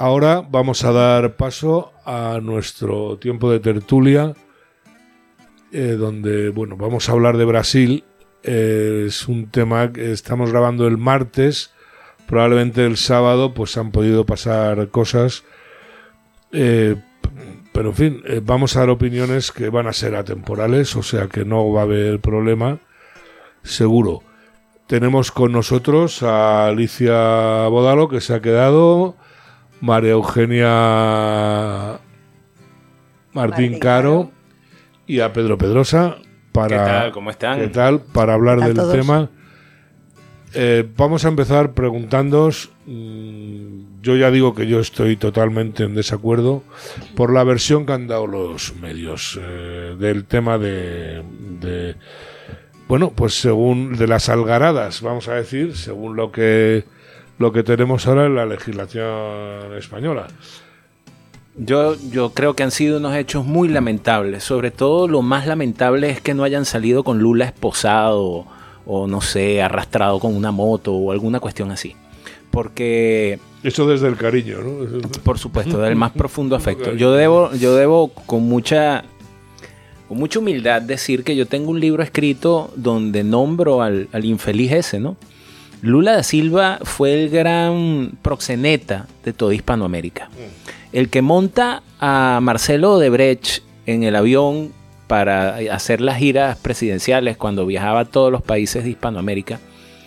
ahora vamos a dar paso a nuestro tiempo de tertulia, eh, donde bueno, vamos a hablar de Brasil. Eh, es un tema que estamos grabando el martes. Probablemente el sábado pues han podido pasar cosas. Eh, pero en fin, vamos a dar opiniones que van a ser atemporales, o sea que no va a haber problema, seguro. Tenemos con nosotros a Alicia Bodalo, que se ha quedado, María Eugenia Martín Martín Caro y a Pedro Pedrosa para ¿Qué tal? ¿Cómo están? ¿Qué tal? Para hablar ¿Qué tal del todos? tema. Eh, vamos a empezar preguntándoos. mm, yo ya digo que yo estoy totalmente en desacuerdo por la versión que han dado los medios eh, del tema de, de- Bueno, pues según de las algaradas, vamos a decir, según lo que lo que tenemos ahora en la legislación española. Yo, yo creo que han sido unos hechos muy lamentables. Sobre todo lo más lamentable es que no hayan salido con Lula esposado o no sé, arrastrado con una moto o alguna cuestión así. Porque, Eso desde el cariño, ¿no? por supuesto, del más profundo afecto. Yo debo, yo debo con mucha, con mucha humildad decir que yo tengo un libro escrito donde nombro al, al infeliz ese, ¿no? Lula da Silva fue el gran proxeneta de toda Hispanoamérica. El que monta a Marcelo Odebrecht en el avión para hacer las giras presidenciales cuando viajaba a todos los países de Hispanoamérica.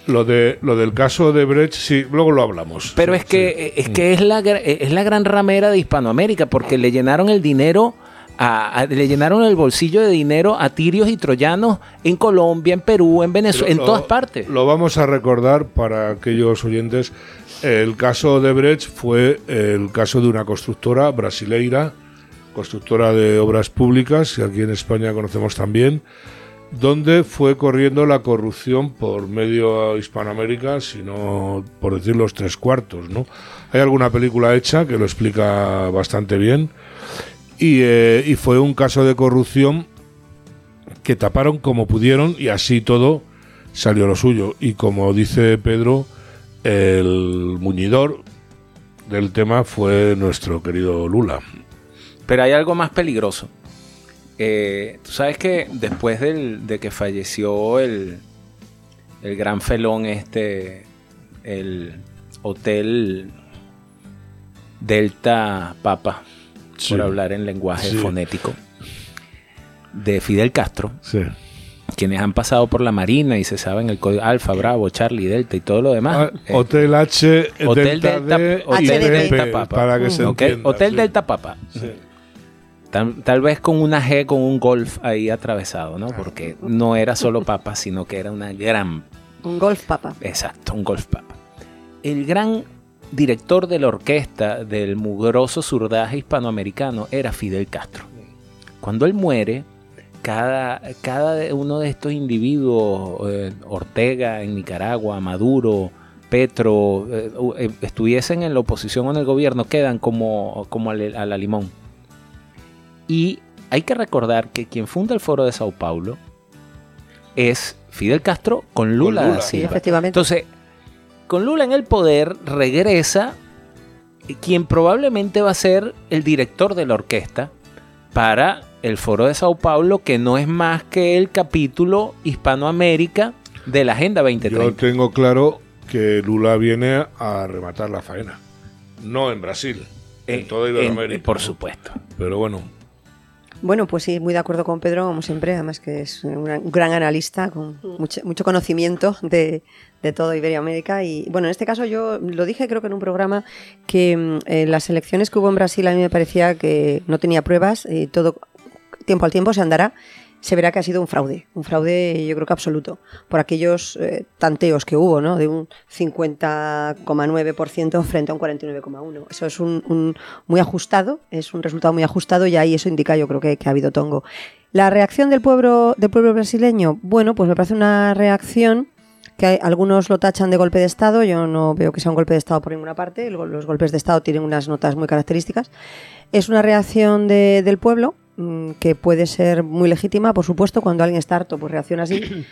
Lo, de, lo del caso de Brecht, sí, luego lo hablamos. Pero es que, es que es la, es la gran ramera de Hispanoamérica porque le llenaron el dinero, a- a- le llenaron el bolsillo de dinero a tirios y troyanos en Colombia, en Perú, en Venezuela, en Lo- todas partes. Lo vamos a recordar para aquellos oyentes. El caso de Brecht fue el caso de una constructora brasileira, constructora de obras públicas, que aquí en España conocemos también, donde fue corriendo la corrupción por medio Hispanoamérica, sino por decir los tres cuartos, ¿no? Hay alguna película hecha que lo explica bastante bien. Y, eh, y fue un caso de corrupción que taparon como pudieron y así todo salió lo suyo. Y como dice Pedro, el muñidor del tema fue nuestro querido Lula. Pero hay algo más peligroso. Eh, Tú sabes que después del- de que falleció el, el gran felón este, el hotel Delta Papa, Sí. por hablar en lenguaje Sí. fonético, de Fidel Castro, Sí. quienes han pasado por la Marina y se saben el código Alfa, Bravo, Charlie, Delta y todo lo demás. Ah, eh, Hotel H, Hotel Delta, Delta- D, Hotel Delta Papa. para que se ok, entienda. Hotel sí. Delta Papa. Sí. Tal, tal vez con una G, con un golf ahí atravesado, ¿no? Porque no era solo papa, sino que era una gran, Un golf papa. exacto, un golf papa. El gran director de la orquesta del mugroso surdaje hispanoamericano era Fidel Castro. Cuando él muere, cada, cada uno de estos individuos, eh, Ortega en Nicaragua, Maduro, Petro, eh, eh, estuviesen en la oposición o en el gobierno, quedan como, como a la- limón. Y hay que recordar que quien funda el Foro de Sao Paulo es Fidel Castro con Lula, Lula, da Sí, efectivamente. Entonces, con Lula en el poder regresa quien probablemente va a ser el director de la orquesta para el Foro de Sao Paulo, que no es más que el capítulo Hispanoamérica de la Agenda Yo 2030. tengo claro que Lula viene a rematar la faena. No en Brasil, en Eh, toda en- Iberoamérica. por supuesto. Pero bueno, Bueno, pues sí, muy de acuerdo con Pedro, como siempre, además que es un gran, analista con mucho, mucho conocimiento de, de todo Iberoamérica. Y bueno, en este caso yo lo dije creo que en un programa que mm, en las elecciones que hubo en Brasil a mí me parecía que no tenía pruebas y todo tiempo al tiempo se andará. Se verá que ha sido un fraude, un fraude yo creo que absoluto, por aquellos eh, tanteos que hubo, ¿no? De un 50,9% frente a un 49,1%. Eso es un, muy ajustado, es un resultado muy ajustado y ahí eso indica yo creo que, ha habido tongo. La reacción del pueblo, del pueblo brasileño, bueno, pues me parece una reacción que algunos lo tachan de golpe de Estado, yo no veo que sea un golpe de Estado por ninguna parte, los golpes de Estado tienen unas notas muy características. Es una reacción de- del pueblo que puede ser muy legítima, por supuesto, cuando alguien está harto, pues reacciona así.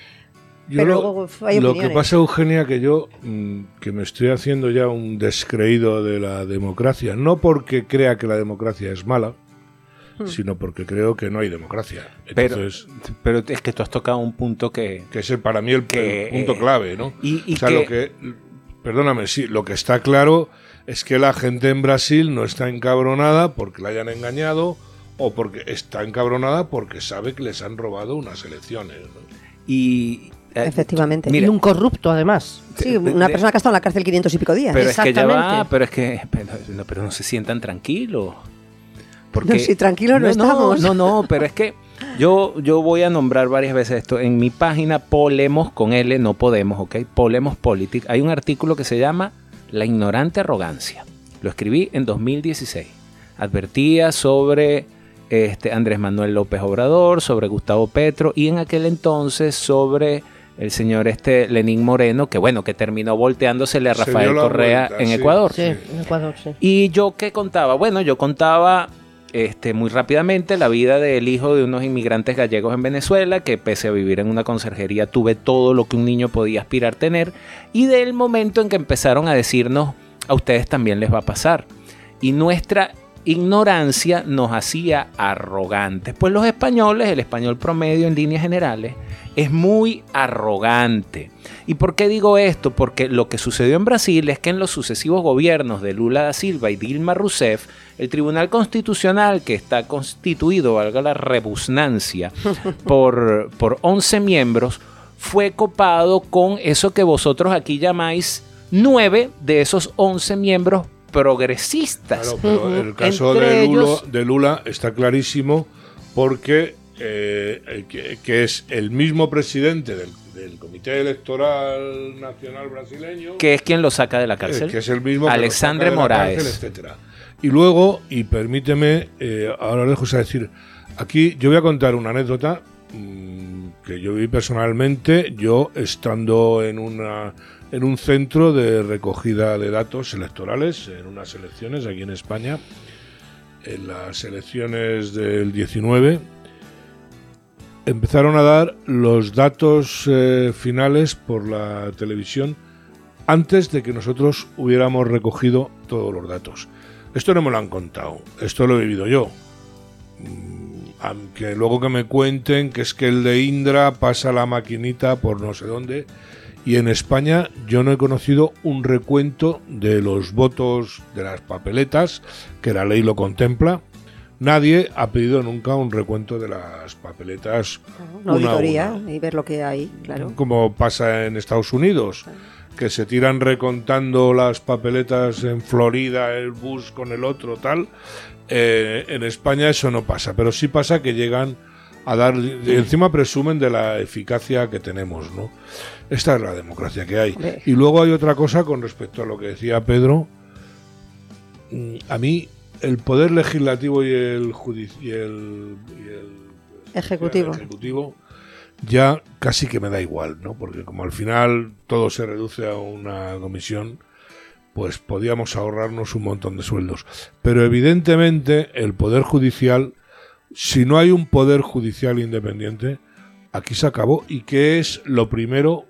Yo Pero lo, luego hay lo que pasa, Eugenia, que yo mm, que me estoy haciendo ya un descreído de la democracia, no porque crea que la democracia es mala, Hmm. sino porque creo que no hay democracia. Pero- Entonces, Pero es que tú has tocado un punto que... que es para mí el, que, el punto eh, clave, ¿no? y- y o sea, que- lo que, perdóname, sí, lo que está claro es que la gente en Brasil no está encabronada porque la hayan engañado o porque está encabronada porque sabe que les han robado unas elecciones. ¿no? Y, eh, Efectivamente. Mira, y un corrupto, además. Sí, una de- persona que ha estado en la cárcel 500 y pico días. Pero es que ya va, pero es que, pero no, pero no se sientan tranquilos. No, sí, tranquilos no estamos. No, no, pero es que yo, yo voy a nombrar varias veces esto. En mi página Polemos con L, no podemos, ¿ok? Polemos Politics, hay un artículo que se llama La ignorante arrogancia. Lo escribí en 2016. Advertía sobre este, Andrés Manuel López Obrador, sobre Gustavo Petro y en aquel entonces sobre el señor este Lenín Moreno, que bueno, que terminó volteándosele a Rafael Correa vuelta, en sí. Ecuador. Sí, en Ecuador, sí. ¿Y yo qué contaba? Bueno, yo contaba este, muy rápidamente la vida del hijo de unos inmigrantes gallegos en Venezuela, que pese a vivir en una conserjería tuve todo lo que un niño podía aspirar tener, y del momento en que empezaron a decirnos, a ustedes también les va a pasar. Y nuestra ignorancia nos hacía arrogantes. Pues los españoles, el español promedio en líneas generales, es muy arrogante. ¿Y por qué digo esto? Porque lo que sucedió en Brasil es que en los sucesivos gobiernos de Lula da Silva y Dilma Rousseff, el Tribunal Constitucional, que está constituido, valga la rebusnancia, por, por 11 miembros, fue copado con eso que vosotros aquí llamáis nueve de esos 11 miembros progresistas. Claro, pero Ujú. el caso de, Lulo- ellos- de Lula está clarísimo porque eh, eh, que, que es el mismo presidente del, del Comité Electoral Nacional Brasileño, que es quien lo saca de la eh, cárcel. que es el mismo Alexandre Moraes. cárcel, etcétera. Y luego, y permíteme, eh, ahora lejos a decir, aquí yo voy a contar una anécdota mm, que yo vi personalmente, yo estando en una en un centro de recogida de datos electorales en unas elecciones aquí en España, en las elecciones del 19, empezaron a dar los datos eh, finales por la televisión antes de que nosotros hubiéramos recogido todos los datos. Esto no me lo han contado, esto lo he vivido yo. Mm, Aunque luego que me cuenten que es que el de Indra pasa la maquinita por no sé dónde. Y en España yo no he conocido un recuento de los votos de las papeletas, que la ley lo contempla. Nadie ha pedido nunca un recuento de las papeletas Una auditoría una. y ver lo que hay, claro. como pasa en Estados Unidos, que se tiran recontando las papeletas en Florida, el bus con el otro, tal. Eh, en España eso no pasa, pero sí pasa que llegan a dar, encima presumen de la eficacia que tenemos, ¿no? Esta es la democracia que hay. Hombre. Y luego hay otra cosa con respecto a lo que decía Pedro. Mm, A mí el poder legislativo y el, y el, y el- Ejecutivo. ejecutivo ya casi que me da igual, ¿no? Porque como al final todo se reduce a una comisión, pues podíamos ahorrarnos un montón de sueldos. Pero evidentemente el poder judicial, si no hay un poder judicial independiente, aquí se acabó. ¿Y qué es lo primero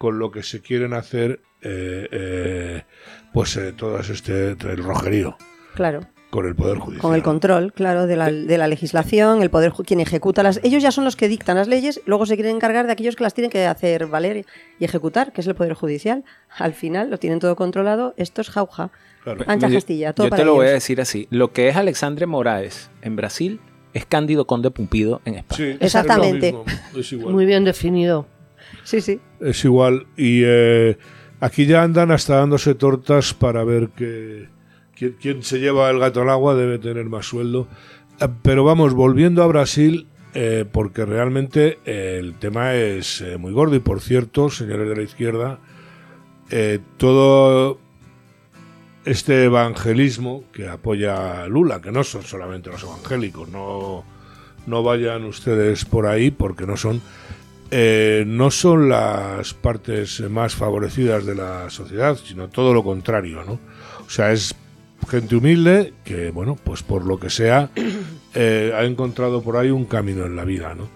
con lo que se quieren hacer, eh, eh, pues eh, todo este el rojerío Claro. con el poder judicial? Con el control, claro, de la, de la legislación, el poder, quien ejecuta las... Ellos ya son los que dictan las leyes, luego se quieren encargar de aquellos que las tienen que hacer valer y ejecutar, que es el poder judicial. Al final lo tienen todo controlado, esto es jauja. Claro. Ancha Yo- Castilla, todo Yo para te lo voy a decir así. Lo que es Alexandre Moraes en Brasil es Cándido Conde Pumpido en España. Sí, es lo Exactamente. mismo, es igual. Muy bien definido. Sí, sí. Es igual. Y eh, aquí ya andan hasta dándose tortas para ver que quien, se lleva el gato al agua debe tener más sueldo. Eh, Pero vamos, volviendo a Brasil, eh, porque realmente eh, el tema es muy gordo. Y por cierto, señores de la izquierda, todo este evangelismo que apoya a Lula, que no son solamente los evangélicos, no, no vayan ustedes por ahí porque no son eh, no son las partes más favorecidas de la sociedad, sino todo lo contrario, ¿no? O sea, es gente humilde que, bueno, pues por lo que sea, eh, ha encontrado por ahí un camino en la vida, ¿no?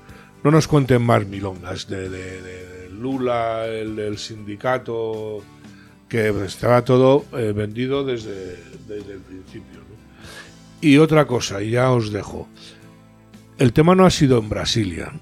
No nos cuenten más milongas de, de- Lula, el del sindicato, que estaba todo eh, vendido desde, desde el principio. ¿no? Y otra cosa, y ya os dejo. El tema no ha sido en Brasilia.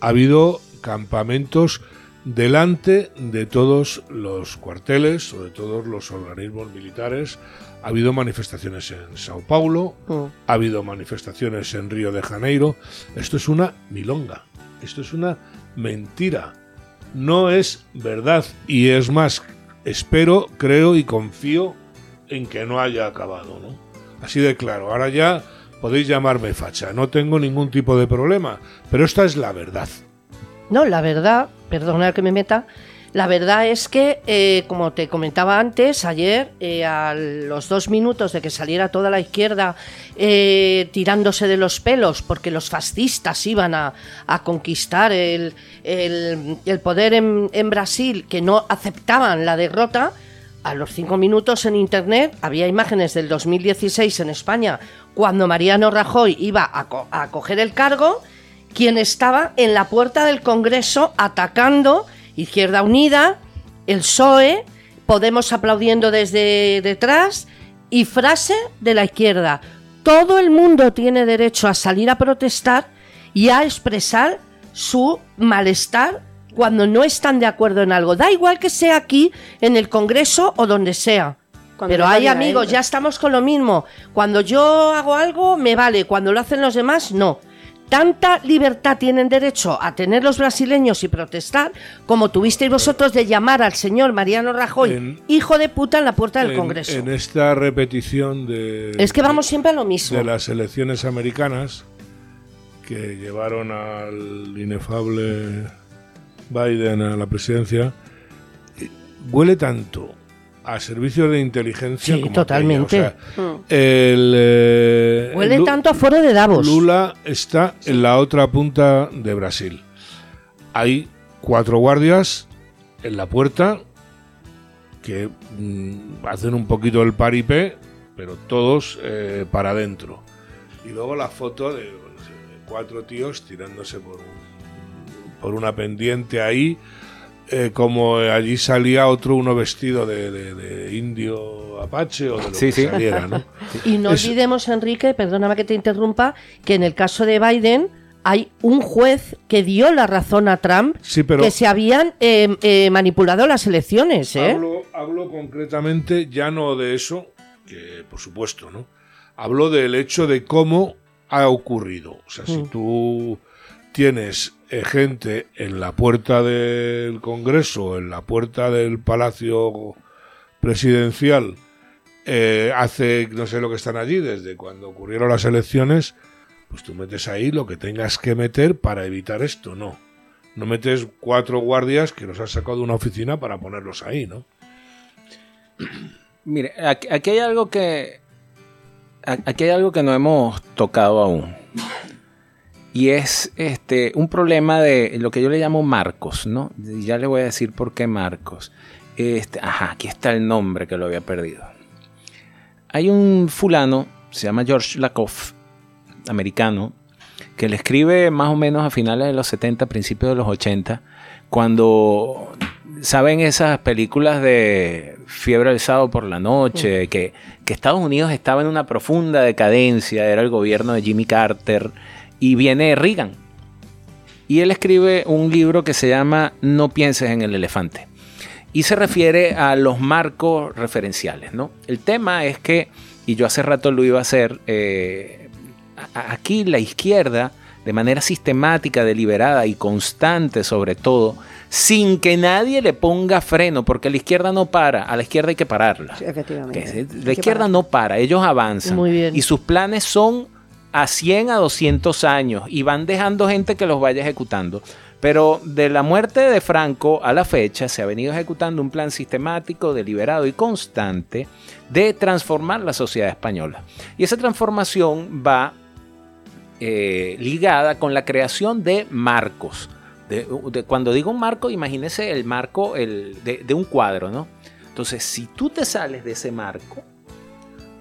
Ha habido campamentos delante de todos los cuarteles o de todos los organismos militares. Ha habido manifestaciones en Sao Paulo, Mm. ha habido manifestaciones en Río de Janeiro. Esto es una milonga, esto es una mentira. No es verdad y es más, espero, creo y confío en que no haya acabado, ¿no? Así de claro. Ahora ya podéis llamarme facha, no tengo ningún tipo de problema, pero esta es la verdad. No, la verdad, perdona que me meta, la verdad es que, eh, como te comentaba antes, ayer, eh, a los dos minutos de que saliera toda la izquierda eh, tirándose de los pelos porque los fascistas iban a, a conquistar el, el- poder en, en Brasil, que no aceptaban la derrota, a los cinco minutos en internet había imágenes del 2016 en España, cuando Mariano Rajoy iba a, a coger el cargo, quien estaba en la puerta del Congreso atacando Izquierda Unida, el PSOE, Podemos aplaudiendo desde detrás y frase de la izquierda. Todo el mundo tiene derecho a salir a protestar y a expresar su malestar cuando no están de acuerdo en algo. Da igual que sea aquí, en el Congreso o donde sea. Cuando Pero hay amigos, ya estamos con lo mismo. Cuando yo hago algo, me vale. Cuando lo hacen los demás, no. Tanta libertad tienen derecho a tener los brasileños y protestar como tuvisteis vosotros de llamar al señor Mariano Rajoy En- hijo de puta en la puerta del en, Congreso. en esta repetición de, es que vamos siempre a lo mismo. de las elecciones americanas que llevaron al inefable Biden a la presidencia, huele tanto a servicios de inteligencia Sí, como totalmente. O sea, el, eh, Huele Lu- tanto a foro de Davos. Lula está en la otra punta de Brasil. Hay cuatro guardias en la puerta que mm, hacen un poquito el paripé, pero todos eh, para adentro. Y luego la foto de, cuatro tíos tirándose por, un- por una pendiente ahí, eh, como allí salía otro uno vestido de, de- de indio apache o de lo Sí, que sí. saliera, ¿no? Y no Es- olvidemos, Enrique, perdóname que te interrumpa, que en el caso de Biden hay un juez que dio la razón a Trump Sí, pero que se habían eh, eh, manipulado las elecciones. ¿eh? Hablo, hablo concretamente ya no de eso, que por supuesto, ¿no? Hablo del hecho de cómo ha ocurrido. O sea, si Mm. tú tienes gente en la puerta del Congreso, en la puerta del Palacio Presidencial, eh, hace, no sé lo que están allí, desde cuando ocurrieron las elecciones, pues tú metes ahí lo que tengas que meter para evitar esto, no. No metes cuatro guardias que los has sacado de una oficina para ponerlos ahí, ¿no? Mire, aquí, hay algo que. Aquí hay algo que no hemos tocado aún. Y es este un problema de lo que yo le llamo marcos, ¿no? Y Ya le voy a decir por qué marcos. Este, ajá, aquí está el nombre que lo había perdido. Hay un fulano, se llama George Lakoff, americano, que le escribe más o menos a finales de los 70, principios de los 80, cuando saben esas películas de fiebre del sábado por la noche, que, que Estados Unidos estaba en una profunda decadencia, era el gobierno de Jimmy Carter, y viene Reagan. Y él escribe un libro que se llama No pienses en el elefante. Y se refiere a los marcos referenciales, ¿no? El tema es que, y yo hace rato lo iba a hacer, eh, aquí la izquierda, de manera sistemática, deliberada y constante sobre todo, sin que nadie le ponga freno, porque la izquierda no para, a la izquierda hay que pararla. Sí, efectivamente. La izquierda parar. no para, ellos avanzan. Muy bien. Y sus planes son a 100 a 200 años y van dejando gente que los vaya ejecutando. Pero de la muerte de Franco a la fecha se ha venido ejecutando un plan sistemático, deliberado y constante de transformar la sociedad española. Y esa transformación va eh, ligada con la creación de marcos. De- cuando digo un marco, imagínese el marco el, de, de un cuadro, ¿no? Entonces, si tú te sales de ese marco,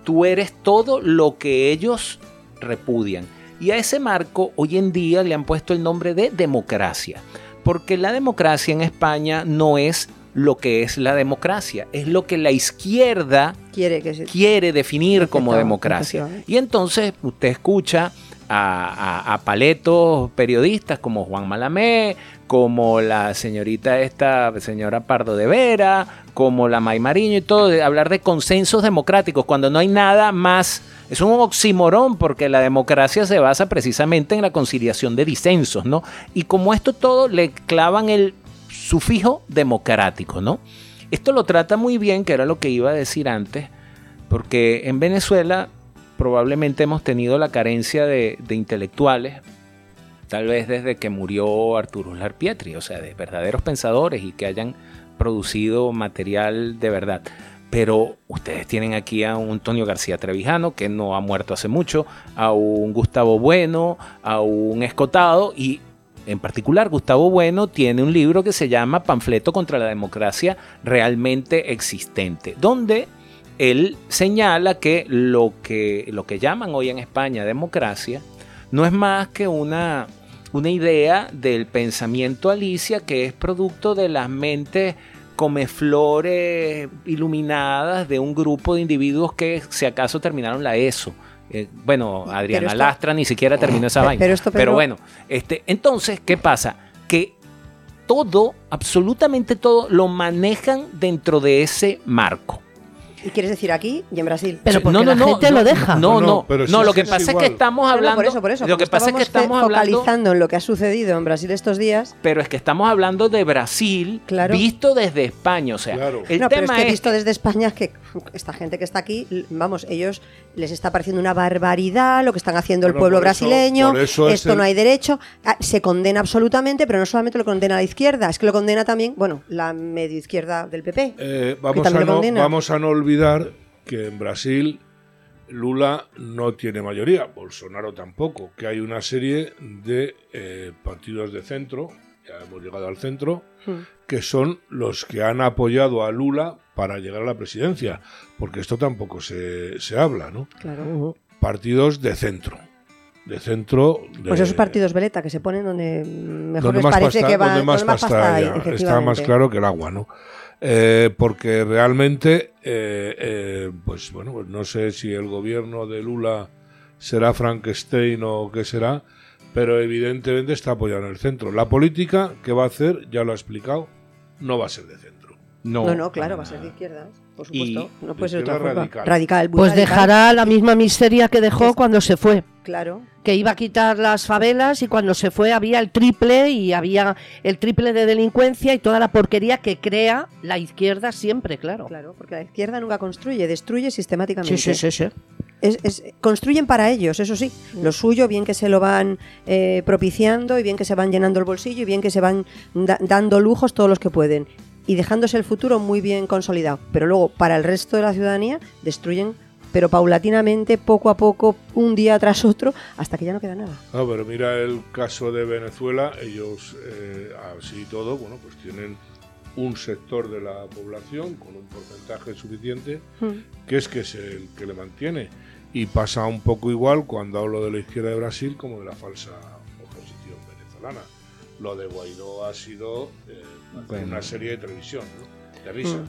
tú eres todo lo que ellos repudian. Y a ese marco hoy en día le han puesto el nombre de democracia. Porque la democracia en España no es lo que es la democracia, es lo que la izquierda quiere, que se... quiere definir como democracia. Y entonces usted escucha a, a- a paletos periodistas como Juan Malamé, como la señorita esta, señora Pardo de Vera, como la May Mariño y todo, de hablar de consensos democráticos, cuando no hay nada más. Es un oximorón porque la democracia se basa precisamente en la conciliación de disensos, ¿no? Y como esto todo le clavan el sufijo democrático, ¿no? Esto lo trata muy bien, que era lo que iba a decir antes, porque en Venezuela probablemente hemos tenido la carencia de, intelectuales, tal vez desde que murió Arturo Uslar Pietri, o sea, de verdaderos pensadores y que hayan producido material de verdad. Pero ustedes tienen aquí a un Antonio García Trevijano, que no ha muerto hace mucho, a un Gustavo Bueno, a un Escotado y en particular, Gustavo Bueno tiene un libro que se llama Panfleto contra la democracia realmente existente, donde él señala que lo que, lo que llaman hoy en España democracia no es más que una, una idea del pensamiento Alicia que es producto de las mentes comeflores iluminadas de un grupo de individuos que si acaso terminaron la ESO. Eh, bueno, Adriana esto- Lastra ni siquiera terminó esa Pero- vaina. pero esto, pero Pedro- bueno, este, entonces, ¿qué pasa? Que todo, absolutamente todo, lo manejan dentro de ese marco. ¿Y quieres decir aquí y en Brasil? Pero porque la gente lo deja. No, No, no, no, no, pero si lo es que es pasa es que igual. estamos No, no, hablando. por eso, por eso. Lo que pasa es que estamos hablando. focalizando en lo que ha sucedido en Brasil estos días. Pero es que estamos hablando de Brasil Claro. visto desde España. O sea, Claro. el no, pero es tema que he es. visto desde España que esta gente que está aquí, vamos, ellos les está pareciendo una barbaridad lo que están haciendo el pueblo por eso- brasileño, por eso es esto el- no hay derecho, Ah, se condena absolutamente, pero no solamente lo condena la izquierda, es que lo condena también, bueno, la medio izquierda del PP. Eh, a no, vamos a no olvidar que en Brasil Lula no tiene mayoría, Bolsonaro tampoco, que hay una serie de eh, partidos de centro, ya hemos llegado al centro, Hmm. que son los que han apoyado a Lula para llegar a la presidencia, porque esto tampoco se, se habla, ¿no? Claro. Partidos de centro, de centro... De, Pues esos partidos veleta que se ponen donde mejor donde les más parece pasta, que van, donde más donde más pasta pasta hay, haya. está más claro que el agua, ¿no? Eh, porque realmente, eh, eh, pues bueno, pues no sé si el gobierno de Lula será Frankenstein o qué será, pero evidentemente está apoyado en el centro. La política que va a hacer, ya lo ha explicado, no va a ser de centro. No, no, claro, va a ser de izquierda, por Y supuesto. no de puede ser otra forma. radical. Pues radical, dejará la misma miseria que dejó Es- cuando se fue. Claro. Que iba a quitar las favelas y cuando se fue había el triple y había el triple de delincuencia y toda la porquería que crea la izquierda siempre, claro. Claro, porque la izquierda nunca construye, destruye sistemáticamente. Sí, sí, sí, sí. Es- es- construyen para ellos, eso sí. Lo suyo, bien que se lo van eh, propiciando y bien que se van llenando el bolsillo y bien que se van da- dando lujos todos los que pueden. Y dejándose el futuro muy bien consolidado. Pero luego, para el resto de la ciudadanía, destruyen, pero paulatinamente, poco a poco, un día tras otro, hasta que ya no queda nada. No, pero mira el caso de Venezuela, ellos eh, así y todo, bueno, pues tienen un sector de la población con un porcentaje suficiente que es que es el que le mantiene. Y pasa un poco igual cuando hablo de la izquierda de Brasil como de la falsa oposición venezolana. Lo de Guaidó ha sido eh, Bueno. una serie de televisión, ¿no? de risa,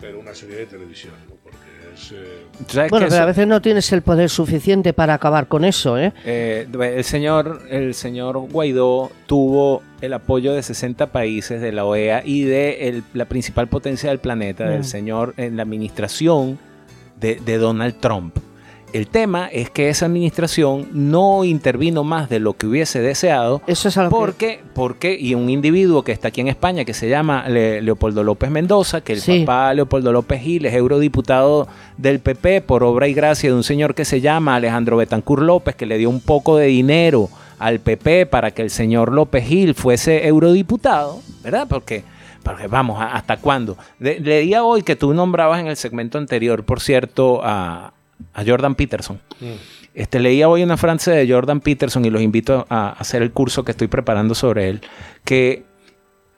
pero una serie de televisión, ¿no? porque es... eh, ¿Sabes Bueno, que pero a veces no tienes el poder suficiente para acabar con eso, ¿eh? Eh, el, señor, el señor Guaidó tuvo el apoyo de 60 países de la OEA y de el- la principal potencia del planeta, del Mm. señor en la administración de, de Donald Trump. El tema es que esa administración no intervino más de lo que hubiese deseado Eso es algo que- porque, porque, y un individuo que está aquí en España que se llama Le- Leopoldo López Mendoza, que el Sí. papá Leopoldo López Gil es eurodiputado del PP por obra y gracia de un señor que se llama Alejandro Betancur López, que le dio un poco de dinero al PP para que el señor López Gil fuese eurodiputado, ¿verdad? Porque, porque vamos, ¿a- ¿hasta cuándo? Le- leía hoy que tú nombrabas en el segmento anterior, por cierto, a, a Jordan Peterson. Este, leía hoy una frase de Jordan Peterson y los invito a hacer el curso que estoy preparando sobre él, que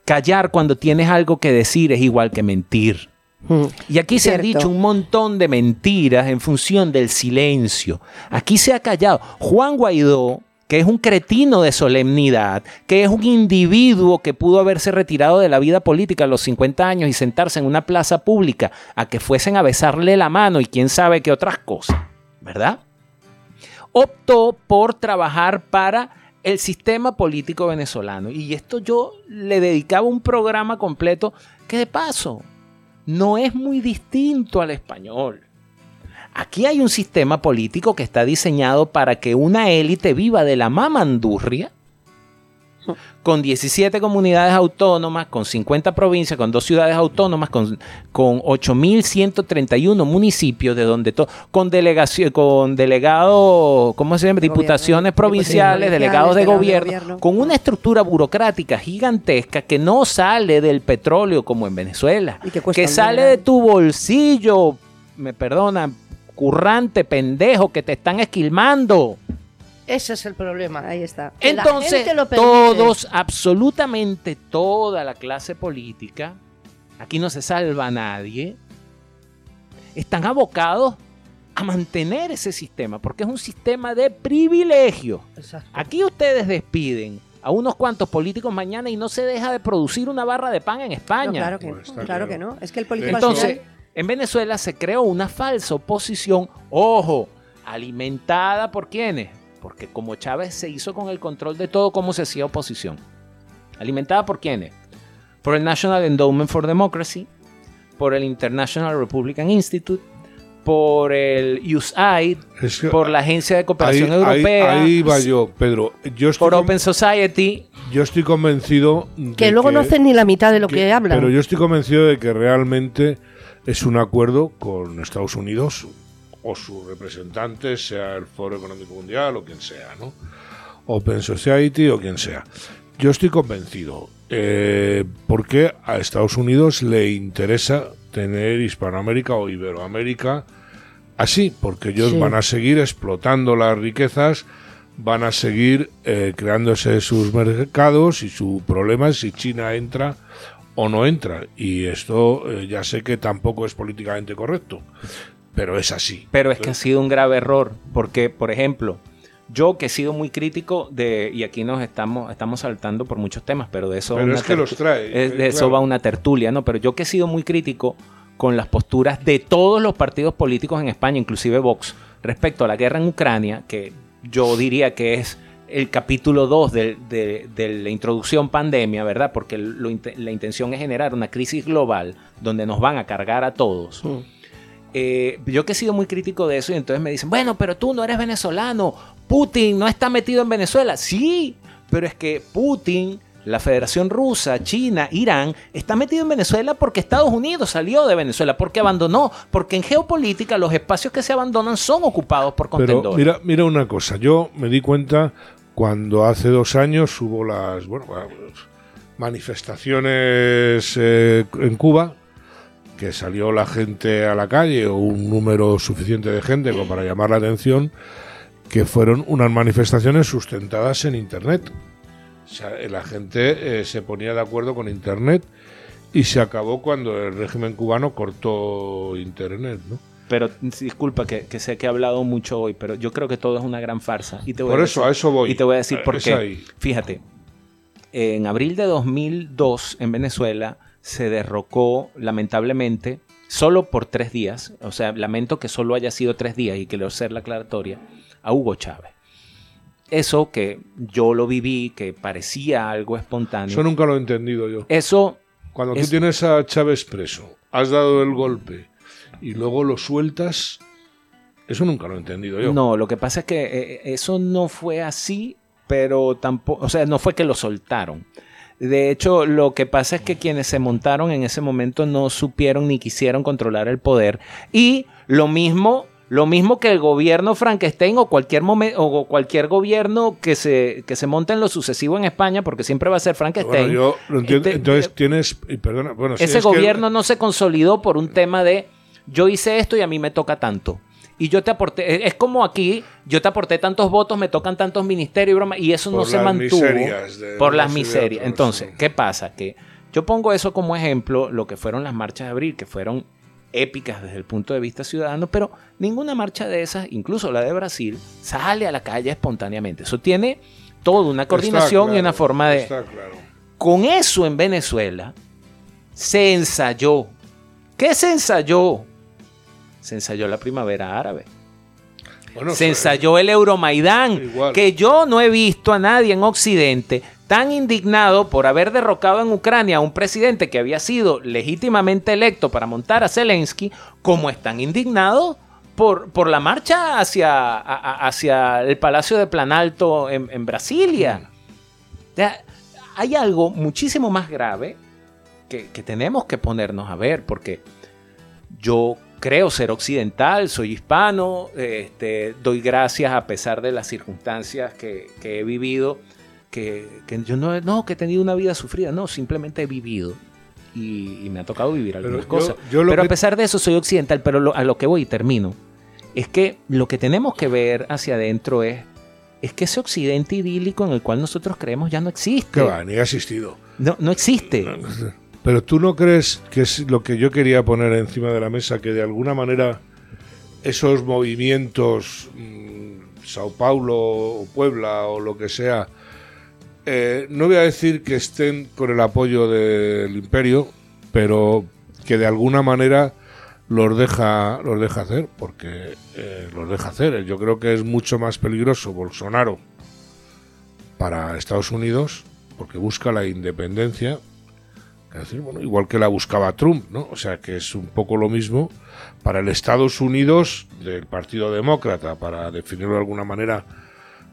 callar cuando tienes algo que decir es igual que mentir. Mm. Y aquí se han Cierto. dicho un montón de mentiras en función del silencio. Aquí se ha callado. Juan Guaidó que es un cretino de solemnidad, que es un individuo que pudo haberse retirado de la vida política a los 50 años y sentarse en una plaza pública a que fuesen a besarle la mano y quién sabe qué otras cosas, ¿verdad? Optó por trabajar para el sistema político venezolano. Y esto yo le dedicaba un programa completo que de paso no es muy distinto al español. Aquí hay un sistema político que está diseñado para que una élite viva de la mamandurria, con 17 comunidades autónomas, con 50 provincias, con dos ciudades autónomas, con, con 8.131 municipios, de donde todo, con delegación, con delegados, ¿cómo se llama? Diputaciones provinciales, delegados de gobierno, con una estructura burocrática gigantesca que no sale del petróleo como en Venezuela, que sale de tu bolsillo, me perdonan, currante, pendejo, que te están esquilmando. Ese es el problema. Ahí está. Entonces, gente lo permite. todos, absolutamente toda la clase política, aquí no se salva a nadie, están abocados a mantener ese sistema, porque es un sistema de privilegio. Exacto. Aquí ustedes despiden a unos cuantos políticos mañana y no se deja de producir una barra de pan en No, España. claro que, Pues no, claro claro. que no. Es que el político al Entonces, final- en Venezuela se creó una falsa oposición, ojo, alimentada por quiénes? Porque como Chávez se hizo con el control de todo, ¿cómo se hacía oposición? Alimentada por quiénes? Por el National Endowment for Democracy, por el International Republican Institute, por el USAID, Es que por la Agencia de Cooperación ahí, Europea, ahí va yo, Pedro. Yo estoy, por Open Society. yo estoy convencido de Que luego no hacen ni la mitad de lo que, hablan. Pero yo estoy convencido de que realmente es un acuerdo con Estados Unidos o sus representantes, sea el Foro Económico Mundial o quien sea, ¿no? Open Society o quien sea. Yo estoy convencido, eh, porque a Estados Unidos le interesa tener Hispanoamérica o Iberoamérica así, porque ellos Sí. van a seguir explotando las riquezas, van a seguir eh, creándose sus mercados y su problema es si China entra o no entra. Y esto eh, ya sé que tampoco es políticamente correcto, pero es así. Pero es que ha sido un grave error, porque, por ejemplo, yo que he sido muy crítico de, y aquí nos estamos, estamos saltando por muchos temas, pero de eso, Pero es que los trae, es- eh, de eso va una tertulia, ¿no? Pero yo que he sido muy crítico con las posturas de todos los partidos políticos en España, inclusive Vox, respecto a la guerra en Ucrania, que yo diría que es el capítulo 2 de, de- de la introducción pandemia, ¿verdad? Porque lo la intención es generar una crisis global donde nos van a cargar a todos. Mm. Eh, yo que he sido muy crítico de eso y entonces me dicen, bueno, pero tú no eres venezolano, Putin no está metido en Venezuela. Sí, pero es que Putin, la Federación Rusa, China, Irán, está metido en Venezuela porque Estados Unidos salió de Venezuela, porque abandonó, porque en geopolítica los espacios que se abandonan son ocupados por Pero contendores. mira, mira una cosa, yo me di cuenta cuando hace dos años hubo las bueno, manifestaciones eh, en Cuba, que salió la gente a la calle o un número suficiente de gente como para llamar la atención, que fueron unas manifestaciones sustentadas en Internet. O sea, la gente eh, se ponía de acuerdo con Internet y se acabó cuando el régimen cubano cortó Internet, ¿no? Pero disculpa que, que sé que he hablado mucho hoy, pero yo creo que todo es una gran farsa. Y te voy Por a eso, decir- a eso voy. Y te voy a decir por Es qué. Fíjate, en abril de 2002 en Venezuela se derrocó, lamentablemente, solo por tres días, o sea, lamento que solo haya sido tres días y quiero hacer la aclaratoria, a Hugo Chávez. Eso que yo lo viví, que parecía algo espontáneo. Eso nunca lo he entendido yo. Eso, Cuando Es- tú tienes a Chávez preso, has dado el golpe y luego lo sueltas, eso nunca lo he entendido yo. no, lo que pasa es que eh, eso no fue así, pero tampoco, o sea, no fue que lo soltaron. De hecho, lo que pasa es que quienes se montaron en ese momento no supieron ni quisieron controlar el poder. Y lo mismo, lo mismo que el gobierno Frankenstein o cualquier o cualquier gobierno que se, que se monte en lo sucesivo en España, porque siempre va a ser Frankenstein. Bueno, yo lo entiendo. Este- Entonces tienes, y perdona, bueno, ese es que- gobierno no se consolidó por un tema de yo hice esto y a mí me toca tanto. Y yo te aporté, es- es como aquí, yo te aporté tantos votos, me tocan tantos ministerios y broma, y eso no se mantuvo por las miserias. otros, Entonces, sí. ¿qué pasa? Que yo pongo eso como ejemplo, lo que fueron las marchas de abril, que fueron épicas desde el punto de vista ciudadano, pero ninguna marcha de esas, incluso la de Brasil, sale a la calle espontáneamente. Eso tiene toda una coordinación y una forma de... Con eso en Venezuela se ensayó. ¿Qué se ensayó? Se ensayó la primavera árabe. se ensayó el Euromaidán, que yo no he visto a nadie en Occidente tan indignado por haber derrocado en Ucrania a un presidente que había sido legítimamente electo para montar a Zelensky, como están indignados por, por la marcha hacia, hacia el Palacio de Planalto en, Brasilia. hay algo muchísimo más grave que, que tenemos que ponernos a ver, porque yo creo ser occidental, soy hispano, este, doy gracias a pesar de las circunstancias que, que he vivido que, yo no, no, que he tenido una vida sufrida, no, simplemente he vivido. Y, me ha tocado vivir algunas cosas. pero a pesar de eso soy occidental, pero a lo que voy y termino, es que lo que tenemos que ver hacia adentro es, es que ese occidente idílico en el cual nosotros creemos ya no existe. Que va, ni ha existido. No, no existe. Pero tú no crees que es lo que yo quería poner encima de la mesa, que de alguna manera esos movimientos, mm, Sao Paulo o Puebla o lo que sea, eh, no voy a decir que estén con el apoyo del imperio, pero que de alguna manera los deja, los deja hacer, porque eh, los deja hacer. Yo creo que es mucho más peligroso Bolsonaro para Estados Unidos, porque busca la independencia, decir, bueno, igual que la buscaba Trump, ¿no? O sea que es un poco lo mismo para el Estados Unidos del Partido Demócrata, para definirlo de alguna manera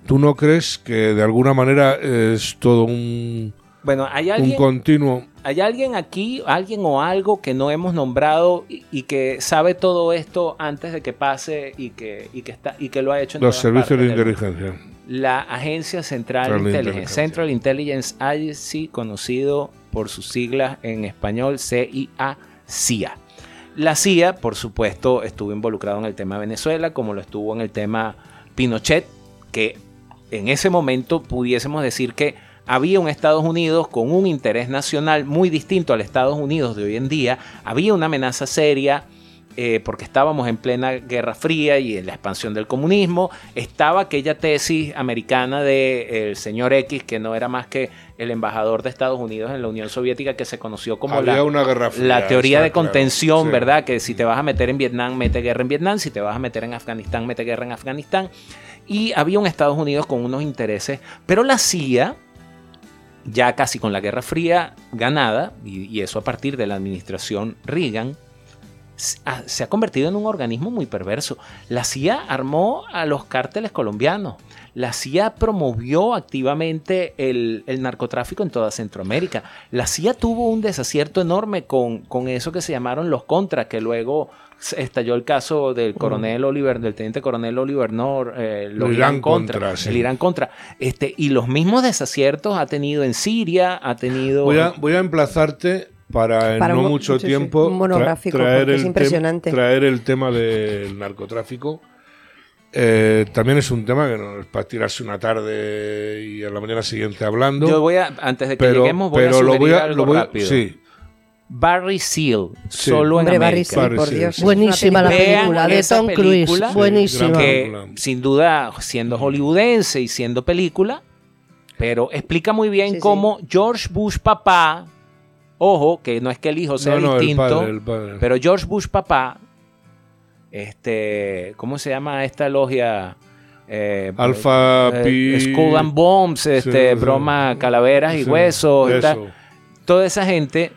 ¿Tú no crees que de alguna manera es todo un, bueno, ¿hay alguien, continuo? ¿Hay alguien aquí, alguien o algo que no hemos nombrado y, que sabe todo esto antes de que pase y que, y que, está, y que lo ha hecho en Los servicios de inteligencia. La Agencia Central de Inteligencia, Central Intelligence Agency, conocido por sus siglas en español CIA, CIA. La CIA, por supuesto, estuvo involucrado en el tema Venezuela, como lo estuvo en el tema Pinochet, que en ese momento pudiésemos decir que había un Estados Unidos con un interés nacional muy distinto al Estados Unidos de hoy en día, había una amenaza seria. Eh, porque estábamos en plena Guerra Fría y en la expansión del comunismo, estaba aquella tesis americana del señor X, que no era más que el embajador de Estados Unidos en la Unión Soviética, que se conoció como la, una guerra la teoría de contención, ¿verdad? Que si te vas a meter en Vietnam, mete guerra en Vietnam, si te vas a meter en Afganistán, mete guerra en Afganistán. Y había un Estados Unidos con unos intereses, pero la CIA, ya casi con la Guerra Fría ganada, y, eso a partir de la administración Reagan, se ha convertido en un organismo muy perverso. La CIA armó a los cárteles colombianos. La CIA promovió activamente el, narcotráfico en toda Centroamérica. La CIA tuvo un desacierto enorme con, con eso que se llamaron los contras, que luego estalló el caso del coronel Oliver, del teniente coronel Oliver Nor, eh, Irán contra, el Irán contra. Este, y los mismos desaciertos ha tenido en Siria, ha tenido... Voy a, voy a emplazarte para en no mucho tiempo traer, el impresionante. traer el tema del narcotráfico. Eh, también es un tema que no es para tirarse una tarde y a la mañana siguiente hablando. Yo voy a, antes de que lleguemos, voy a lo voy a, lo voy rápido. Sí, Barry Seal, solo en América. por Dios. Buenísima la película de Tom Cruise. Buenísima. Que sin duda, siendo hollywoodense y siendo película, pero explica muy bien cómo George Bush papá, ojo, que no es que el hijo sea distinto, pero George Bush papá, este, ¿cómo se llama esta logia? Eh, Alpha eh, Skull and Bombs, este, broma, calaveras y huesos, toda esa gente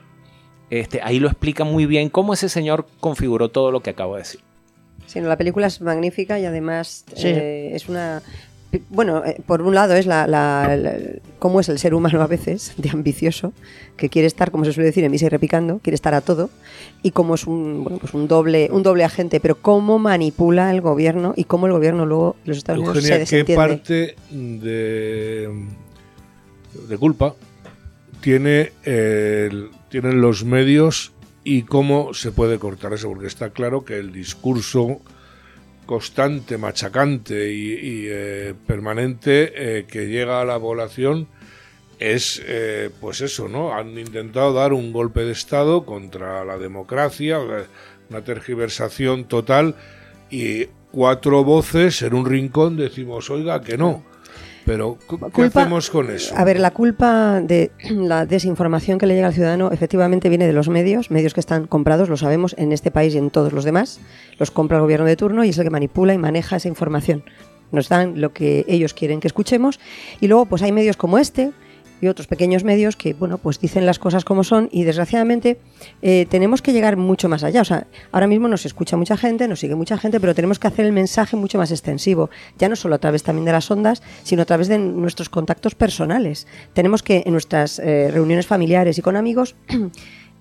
este, ahí lo explica muy bien cómo ese señor configuró todo lo que acabo de decir. Sí, la película es magnífica y además eh, es una... Bueno, eh, por un lado es la, cómo es el ser humano a veces, de ambicioso, que quiere estar, como se suele decir en Misa y Repicando, quiere estar a todo, y cómo es un, bueno, pues un, doble, un doble agente, pero cómo manipula el gobierno y cómo el gobierno luego, los Estados Unidos, se desentiende. ¿qué parte de, de culpa tiene el, tienen los medios y cómo se puede cortar eso, porque está claro que el discurso constante, machacante y, eh, permanente eh, que llega a la población es, eh, pues eso, ¿no? Han intentado dar un golpe de Estado contra la democracia, una tergiversación total y cuatro voces en un rincón decimos, oiga, que no. Pero, ¿qué hacemos con eso? A ver, la culpa de la desinformación que le llega al ciudadano efectivamente viene de los medios, medios que están comprados, lo sabemos, en este país y en todos los demás. Los compra el gobierno de turno y es el que manipula y maneja esa información. Nos dan lo que ellos quieren que escuchemos. Y luego, pues hay medios como este, y otros pequeños medios que, bueno, pues dicen las cosas como son y desgraciadamente eh, tenemos que llegar mucho más allá. O sea, ahora mismo nos escucha mucha gente, nos sigue mucha gente, pero tenemos que hacer el mensaje mucho más extensivo, ya no solo a través también de las ondas, sino a través de nuestros contactos personales. Tenemos que en nuestras eh, reuniones familiares y con amigos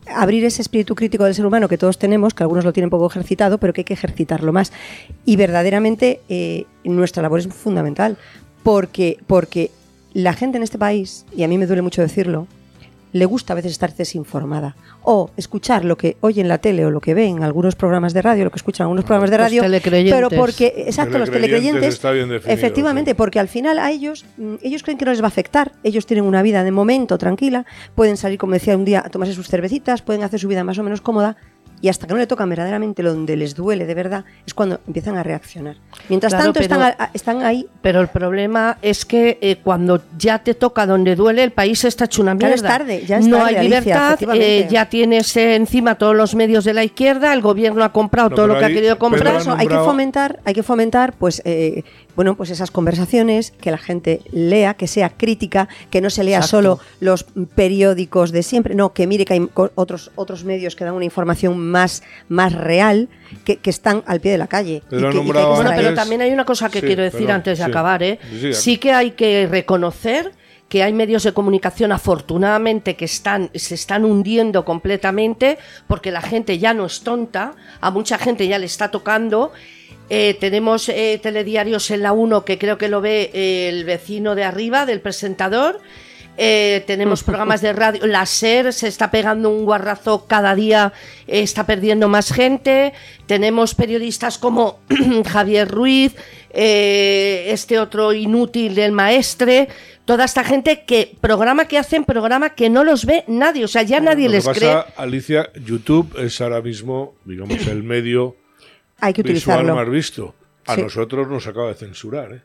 abrir ese espíritu crítico del ser humano que todos tenemos, que algunos lo tienen poco ejercitado, pero que hay que ejercitarlo más. Y verdaderamente eh, nuestra labor es fundamental, porque, porque la gente en este país, y a mí me duele mucho decirlo, le gusta a veces estar desinformada o escuchar lo que oye en la tele o lo que ve en algunos programas de radio, lo que escuchan en algunos programas de radio, pero porque exacto los telecreyentes, efectivamente, porque al final a ellos mm, ellos creen que no les va a afectar, ellos tienen una vida de momento tranquila, pueden salir como decía un día a tomarse sus cervecitas, pueden hacer su vida más o menos cómoda y hasta que no le tocan verdaderamente donde les duele de verdad, es cuando empiezan a reaccionar. Mientras tanto están, ahí. Pero el problema es que eh, cuando ya te toca donde duele, el país está hecho una mierda. es tarde, ya es no hay libertad, eh, ya tienes eh, encima todos los medios de la izquierda, el gobierno ha comprado todo lo que ha querido comprar. hay que fomentar, hay que fomentar, pues bueno, pues esas conversaciones, que la gente lea, que sea crítica, que no se lea solo los periódicos de siempre, no, que mire que hay otros, otros medios que dan una información más, más real, que, están al pie de la calle. Pero, pero también hay una cosa que quiero decir antes de acabar, ¿eh? Sí, que hay que reconocer que hay medios de comunicación afortunadamente que están se están hundiendo completamente porque la gente ya no es tonta, a mucha gente ya le está tocando eh, tenemos eh, telediarios en la 1 que creo que lo ve eh, el vecino de arriba del presentador. tenemos programas de radio. La SER se está pegando un guarrazo cada día, está perdiendo más gente. Tenemos periodistas como Javier Ruiz, este otro inútil del maestre. Toda esta gente que programa que hacen, programa que no los ve nadie. O sea, ya nadie les cree. Alicia, YouTube es ahora mismo, digamos, el medio hay que utilizarlo. más visto. A nosotros nos acaba de censurar, ¿eh?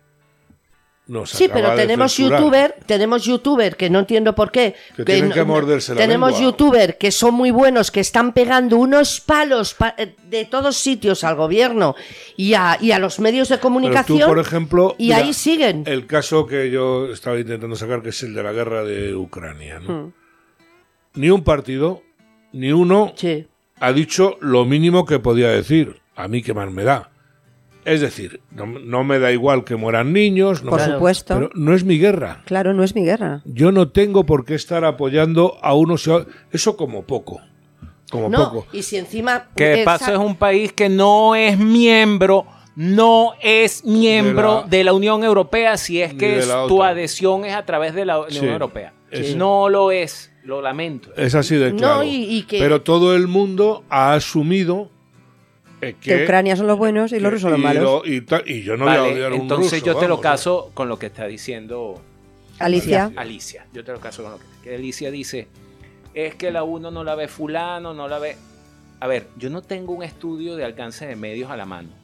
sí, pero tenemos youtuber, tenemos youtuber que no entiendo por qué. Que, tienen que morderse la Tenemos youtuber que son muy buenos, que están pegando unos palos eh, de todos sitios al gobierno y a, y a los medios de comunicación. por ejemplo, y ahí siguen. El caso que yo estaba intentando sacar, que es el de la guerra de Ucrania. Hmm. Ni un partido, ni uno, ha dicho lo mínimo que podía decir a mí qué más me da. Es decir, no, me da igual que mueran niños. por supuesto. Pero no es mi guerra. Claro, no es mi guerra. Yo no tengo por qué estar apoyando a unos... Eso como poco. Como no, poco. Y si encima... Que de paso es un país que no es miembro no es miembro de la, Unión Europea si es que tu adhesión es a través de la Unión Europea. No lo es, lo lamento. Es así de claro. Pero todo el mundo ha asumido que, Ucrania son los buenos y los rusos los malos. y, yo no voy a odiar Entonces yo te lo caso con lo que está diciendo Alicia. Alicia. Yo te lo caso con lo que, que Alicia dice. Es que la uno no la ve fulano, no la ve... A ver, yo no tengo un estudio de alcance de medios a la mano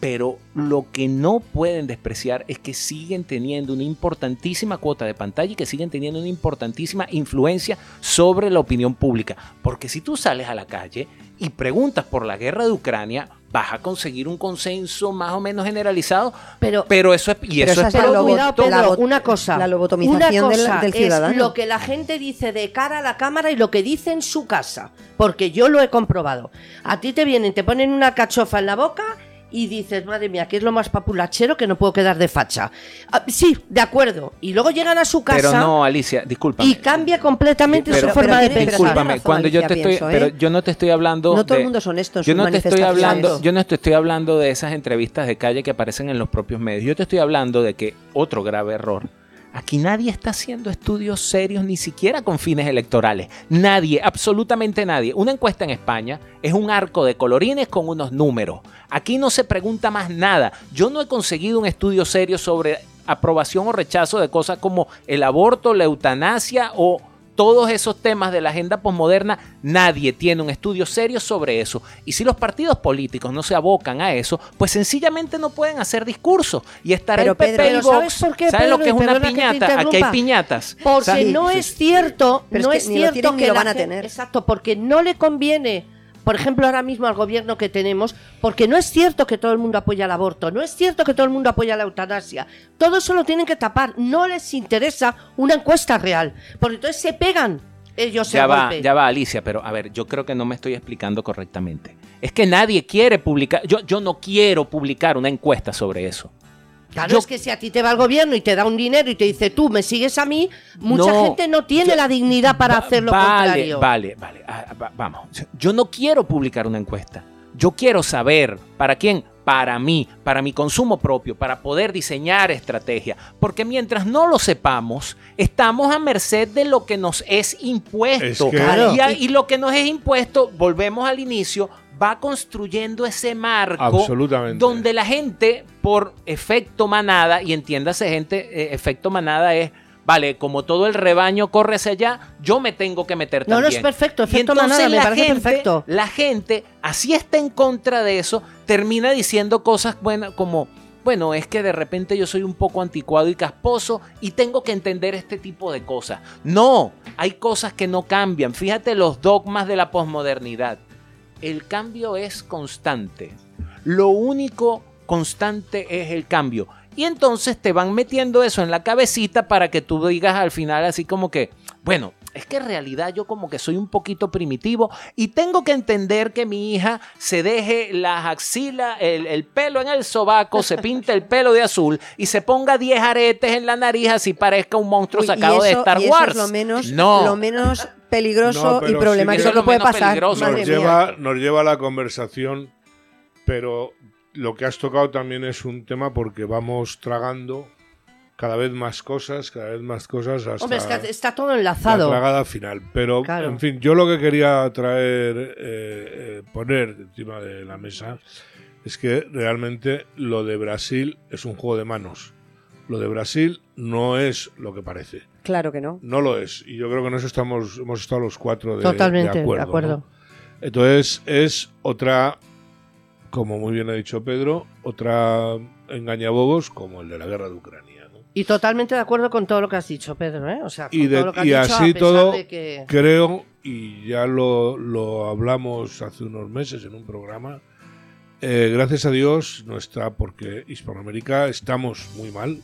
pero lo que no pueden despreciar es que siguen teniendo una importantísima cuota de pantalla y que siguen teniendo una importantísima influencia sobre la opinión pública. Porque si tú sales a la calle y preguntas por la guerra de Ucrania, vas a conseguir un consenso más o menos generalizado, pero, pero eso es, y eso es una cosa, la lobotomización del, ciudadano. Es lo que la gente dice de cara a la cámara y lo que dice en su casa, porque yo lo he comprobado. A ti te vienen, te ponen una cachofa en la boca y dices, madre mía, que es lo más papulachero que no puedo quedar de facha. Ah, sí, de acuerdo. Y luego llegan a su casa. Pero no, Alicia, disculpa. Y cambia completamente su forma de pensar. Discúlpame, cuando yo te estoy. Pero ¿eh? yo no te estoy hablando. No todo el mundo son estos. Yo no te estoy hablando. Yo no te estoy hablando de esas entrevistas de calle que aparecen en los propios medios. Yo te estoy hablando de que otro grave error Aquí nadie está haciendo estudios serios ni siquiera con fines electorales. Nadie, absolutamente nadie. Una encuesta en España es un arco de colorines con unos números. Aquí no se pregunta más nada. Yo no he conseguido un estudio serio sobre aprobación o rechazo de cosas como el aborto, la eutanasia o todos esos temas de la agenda posmoderna, nadie tiene un estudio serio sobre eso. Y si los partidos políticos no se abocan a eso, pues sencillamente no pueden hacer discursos. Y estará Pero, el PP Pedro, y ¿pero Vox. ¿sabes por qué, ¿Sabes lo que es una que piñata? Aquí hay piñatas. Porque ¿sabes? no es cierto, Pero es no que es ni lo cierto tienen que lo van a tener. Exacto, porque no le conviene, por ejemplo, ahora mismo al gobierno que tenemos, porque no es cierto que todo el mundo apoya el aborto, no es cierto que todo el mundo apoya la eutanasia. Todo eso lo tienen que tapar, no les interesa una encuesta real, porque entonces se pegan ellos Ya el va, golpe. ya va, Alicia, pero a ver, yo creo que no me estoy explicando correctamente. Es que nadie quiere publicar, yo, yo no quiero publicar una encuesta sobre eso. Claro, Yo- es que si a ti te va el gobierno y te da un dinero y te dice tú me sigues a mí, mucha No, gente no tiene yo- la dignidad para Va- hacer lo vale, contrario. Vale, vale, ah, va- vamos. Yo no quiero publicar una encuesta. Yo quiero saber para quién, para mí, para mi consumo propio, para poder diseñar estrategia. Porque mientras no lo sepamos, estamos a merced de lo que nos es impuesto. Es que- Claro. y, a- y lo que nos es impuesto, volvemos al inicio, va construyendo ese marco Absolutamente. donde la gente, por efecto manada, y entiéndase gente, eh, efecto manada es, vale, como todo el rebaño corre hacia allá, yo me tengo que meter No, no, también. es perfecto, Y efecto entonces manada, me la parece gente, perfecto. La gente, así está en contra de eso, termina diciendo cosas buenas como, bueno, es que de repente yo soy un poco anticuado y casposo y tengo que entender este tipo de cosas. No, hay cosas que no cambian. Fíjate los dogmas de la posmodernidad. El cambio es constante. Lo único constante es el cambio. Y entonces te van metiendo eso en la cabecita para que tú digas al final así como que, bueno, es que en realidad yo como que soy un poquito primitivo y tengo que entender que mi hija se deje las axilas, el, el pelo en el sobaco, se pinte el pelo de azul y se ponga 10 aretes en la nariz así parezca un monstruo Uy, sacado de Star y eso Wars. es lo menos, no. lo menos peligroso No, y problemático puede Eso es lo menos pasar. nos lleva, nos lleva a la conversación, pero lo que has tocado también es un tema porque vamos tragando cada vez más cosas, cada vez más cosas hasta Hombre, es que está todo la enlazado. tragada final. Pero, Claro. en fin, yo lo que quería traer, eh, eh, poner encima de la mesa es que realmente lo de Brasil es un juego de manos. Lo de Brasil no es lo que parece. Claro que no. No lo es. Y yo creo que en eso estamos, hemos estado los cuatro de, Totalmente, de de acuerdo. acuerdo. ¿no? Entonces es otra, como muy bien ha dicho Pedro, otra engañabobos como el de la guerra de Ucrania. ¿no? Y totalmente de acuerdo con todo lo que has dicho, Pedro, ¿eh? O sea, con Y, de- todo lo que has y dicho, a así pesar todo, de que- creo, y ya lo, lo hablamos hace unos meses en un programa, eh, gracias a Dios no está, porque Hispanoamérica estamos muy mal,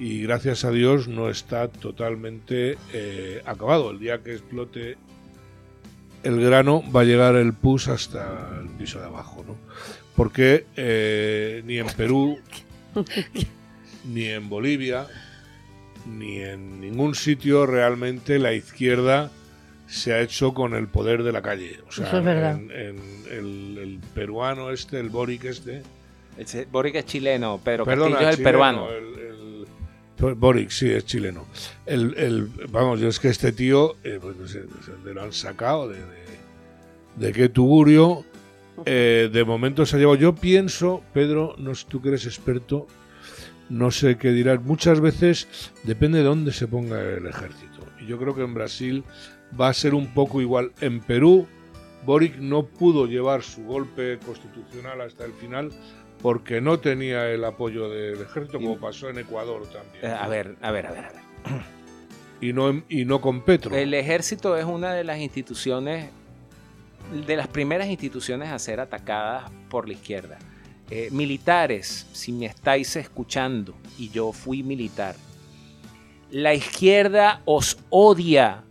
y gracias a Dios no está totalmente eh, acabado. El día que explote el grano va a llegar el pus hasta el piso de abajo, ¿no? Porque eh, ni en Perú, ni en Bolivia, ni en ningún sitio realmente la izquierda se ha hecho con el poder de la calle. O sea, Eso es verdad. en- en el, el peruano este, el Boric este, Boric es chileno, pero Perdona, Castillo es el chileno, peruano. el- el- Boric, sí, es chileno. El, el- vamos, yo es que este tío, eh, pues lo han sacado, de, de, de qué tugurio, eh, de momento se ha llevado. Yo pienso, Pedro, no sé, tú que eres experto, no sé qué dirás, muchas veces depende de dónde se ponga el ejército. Y yo creo que en Brasil va a ser un poco igual. En Perú, Boric no pudo llevar su golpe constitucional hasta el final porque no tenía el apoyo del ejército, como pasó en Ecuador también. Eh, a ver, a ver, a ver, a ver. Y no, y no con Petro. El ejército es una de las instituciones, de las primeras instituciones a ser atacadas por la izquierda. Eh, militares, si me estáis escuchando, y yo fui militar, la izquierda os odia,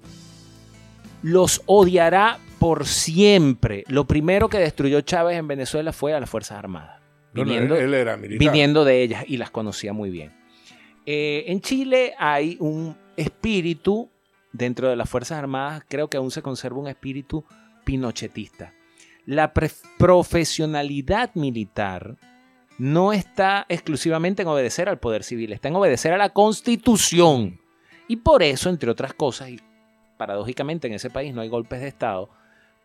los odiará por siempre. Lo primero que destruyó Chávez en Venezuela fue a las Fuerzas Armadas. No, viniendo- él, él era militar. viniendo de ellas y las conocía muy bien. Eh, en Chile hay un espíritu, dentro de las Fuerzas Armadas, creo que aún se conserva un espíritu pinochetista. La profesionalidad militar no está exclusivamente en obedecer al poder civil, está en obedecer a la constitución. Y por eso, entre otras cosas, y paradójicamente en ese país no hay golpes de Estado,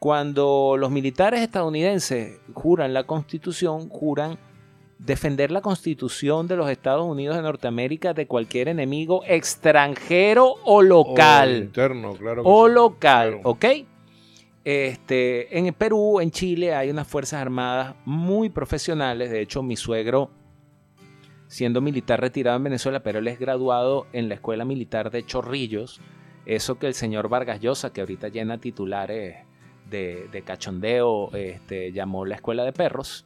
cuando los militares estadounidenses juran la constitución, juran defender la constitución de los Estados Unidos de Norteamérica de cualquier enemigo extranjero o local. O interno, claro. o sí, local, claro. ¿ok? Este, en Perú, en Chile, hay unas fuerzas armadas muy profesionales. De hecho, mi suegro, siendo militar retirado en Venezuela, pero él es graduado en la Escuela Militar de Chorrillos. Eso que el señor Vargas Llosa, que ahorita llena titulares de, de cachondeo, este, llamó la Escuela de Perros.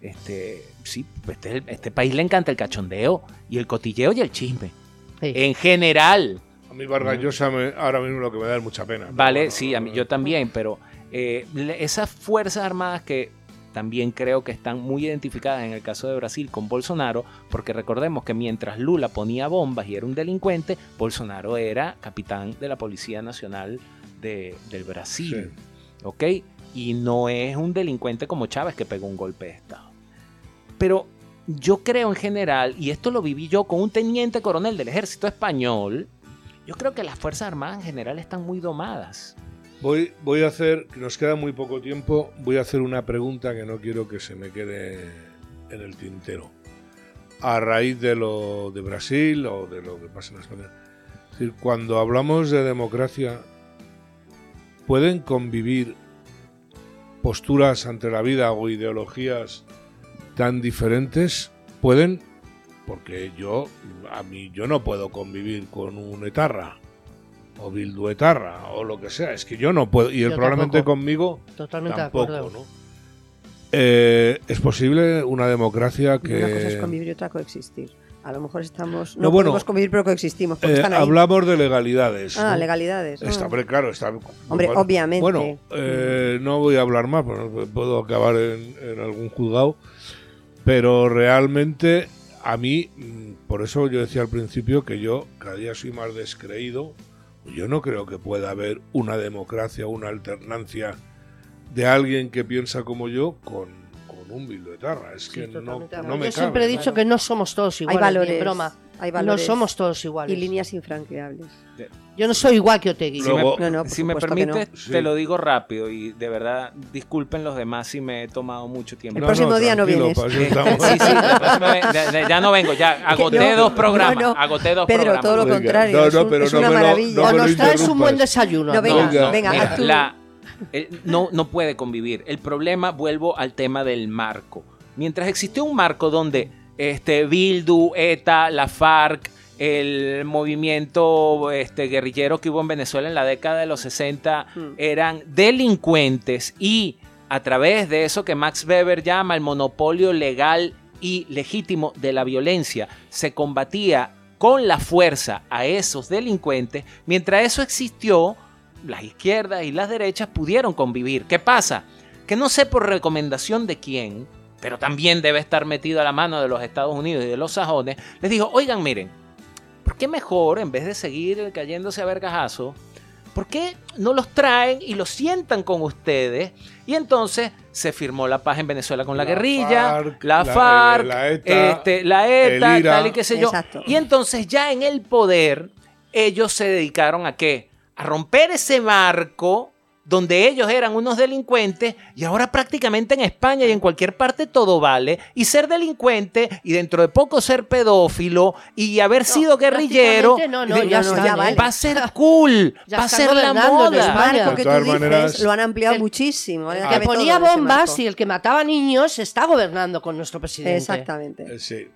Este, sí, este, este país le encanta el cachondeo y el cotilleo y el chisme. Sí. En general. A mí Vargas Llosa me- ahora mismo lo que me da es mucha pena. Vale, bueno, sí, a mí, yo también, pero eh, esas fuerzas armadas que también creo que están muy identificadas en el caso de Brasil con Bolsonaro, porque recordemos que mientras Lula ponía bombas y era un delincuente, Bolsonaro era capitán de la Policía Nacional de- del Brasil. ¿Ok? Y no es un delincuente como Chávez que pegó un golpe de Estado. Pero yo creo en general, y esto lo viví yo con un teniente coronel del ejército español, yo creo que las Fuerzas Armadas en general están muy domadas. Voy, voy a hacer, nos queda muy poco tiempo, voy a hacer una pregunta que no quiero que se me quede en el tintero. A raíz de lo de Brasil o de lo que pasa en España. Es decir, cuando hablamos de democracia, ¿pueden convivir posturas ante la vida o ideologías tan diferentes? ¿Pueden? Porque yo, a mí, yo no puedo convivir con un etarra o bilduetarra o lo que sea. Es que yo no puedo. Y probablemente tampoco. conmigo Totalmente de tampoco, acuerdo. ¿no? Eh, es posible una democracia que. Una cosa es convivir y otra coexistir. A lo mejor estamos. No, No, bueno, podemos convivir, pero coexistimos. Eh, están ahí. hablamos de legalidades. Ah, ¿no? legalidades. Está, ah. hombre, claro, está. Hombre, bueno, obviamente. Bueno, eh, no voy a hablar más, puedo acabar en, en algún juzgado. Pero realmente, a mí, mm, por eso yo decía al principio que yo cada día soy más descreído. Yo no creo que pueda haber una democracia, una alternancia de alguien que piensa como yo con, con un bildoetarra. Es que no, me Yo siempre cabe, he ¿no? dicho que no somos todos hay iguales. valores. ni broma. Hay No valores somos todos y iguales. líneas infranqueables. Yo no soy igual que Otegui. Si Luego- me, No, no, por si me supuesto que no. permites, Sí. te lo digo rápido y de verdad disculpen los demás si me he tomado mucho tiempo. El próximo día no vienes. sí, sí, ya, no vengo, ya agoté No, dos programas, no, no. agoté dos Pedro, programas. todo lo contrario. no, es no, un- pero es no una me lo- maravilla. o nos traes un buen desayuno. No, venga, la- no, no puede convivir. El problema, vuelvo al tema del marco. Mientras existió un marco donde este, Bildu, ETA, la FARC, el movimiento este, guerrillero que hubo en Venezuela en la década de los 60 Mm. eran delincuentes y a través de eso que Max Weber llama el monopolio legal y legítimo de la violencia, se combatía con la fuerza a esos delincuentes, mientras eso existió, las izquierdas y las derechas pudieron convivir. ¿Qué pasa? Que no sé por recomendación de quién, pero también debe estar metido a la mano de los Estados Unidos y de los sajones, les dijo, oigan, miren, ¿por qué mejor, en vez de seguir cayéndose a vergajazo, ¿por qué no los traen y los sientan con ustedes? Y entonces se firmó la paz en Venezuela con la, La guerrilla, FARC, la la- FARC, la ETA, este, la ETA, el IRA. tal y qué sé yo. Exacto. Y entonces ya en el poder, ellos se dedicaron a qué? A romper ese marco donde ellos eran unos delincuentes y ahora prácticamente en España y en cualquier parte todo vale. Y ser delincuente y dentro de poco ser pedófilo y haber sido guerrillero prácticamente no, no, de- ya no, está, ya vale. va a ser cool, Ya va a ser la moda. España. marco De que tú todas dices maneras- lo han ampliado El- muchísimo. ¿eh? El que ponía bombas y el que mataba niños está gobernando con nuestro presidente. Exactamente. Eh, sí.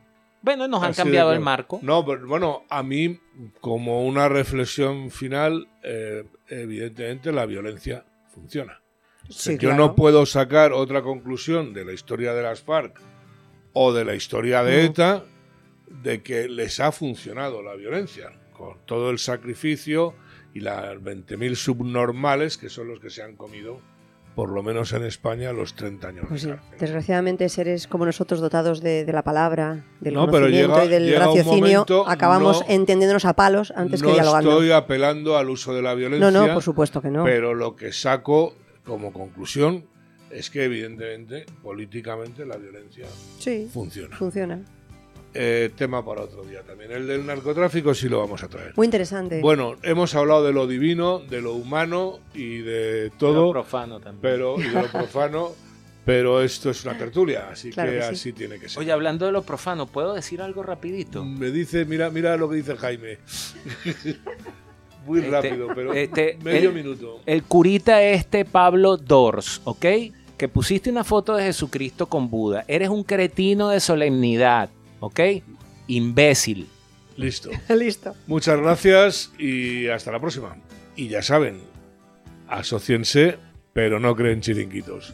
Bueno, nos han Así cambiado el claro. marco. No, pero bueno, a mí, como una reflexión final, eh, evidentemente la violencia funciona. Sí, Yo claro. no puedo sacar otra conclusión de la historia de las FARC o de la historia de No. ETA de que les ha funcionado la violencia, con todo el sacrificio y las 20.000 subnormales que son los que se han comido, por lo menos en España, los 30 años Pues sí, de cárcel. desgraciadamente seres como nosotros dotados de, de la palabra, del No, conocimiento llega- y del raciocinio, momento, acabamos no- entendiéndonos a palos antes no que dialogando. estoy apelando al uso de la violencia. no, no, por supuesto que no. Pero lo que saco como conclusión es que evidentemente políticamente la violencia sí, funciona. funciona. Eh, tema para otro día también. El del narcotráfico sí lo vamos a traer. Muy interesante. Bueno, hemos hablado de lo divino, de lo humano y de Todo todo, profano también. pero y de lo profano, pero esto es una tertulia, así Claro que, que sí. así tiene que ser. Oye, hablando de lo profano, ¿puedo decir algo rapidito? Me dice, mira, mira lo que dice Jaime. Muy Este, rápido, pero este, medio el- minuto. El curita este Pablo Dors, ¿ok? Que pusiste una foto de Jesucristo con Buda. Eres un cretino de solemnidad, ¿ok? Imbécil. Listo. Listo. Muchas gracias y hasta la próxima. Y ya saben, asociense, pero no creen chiringuitos.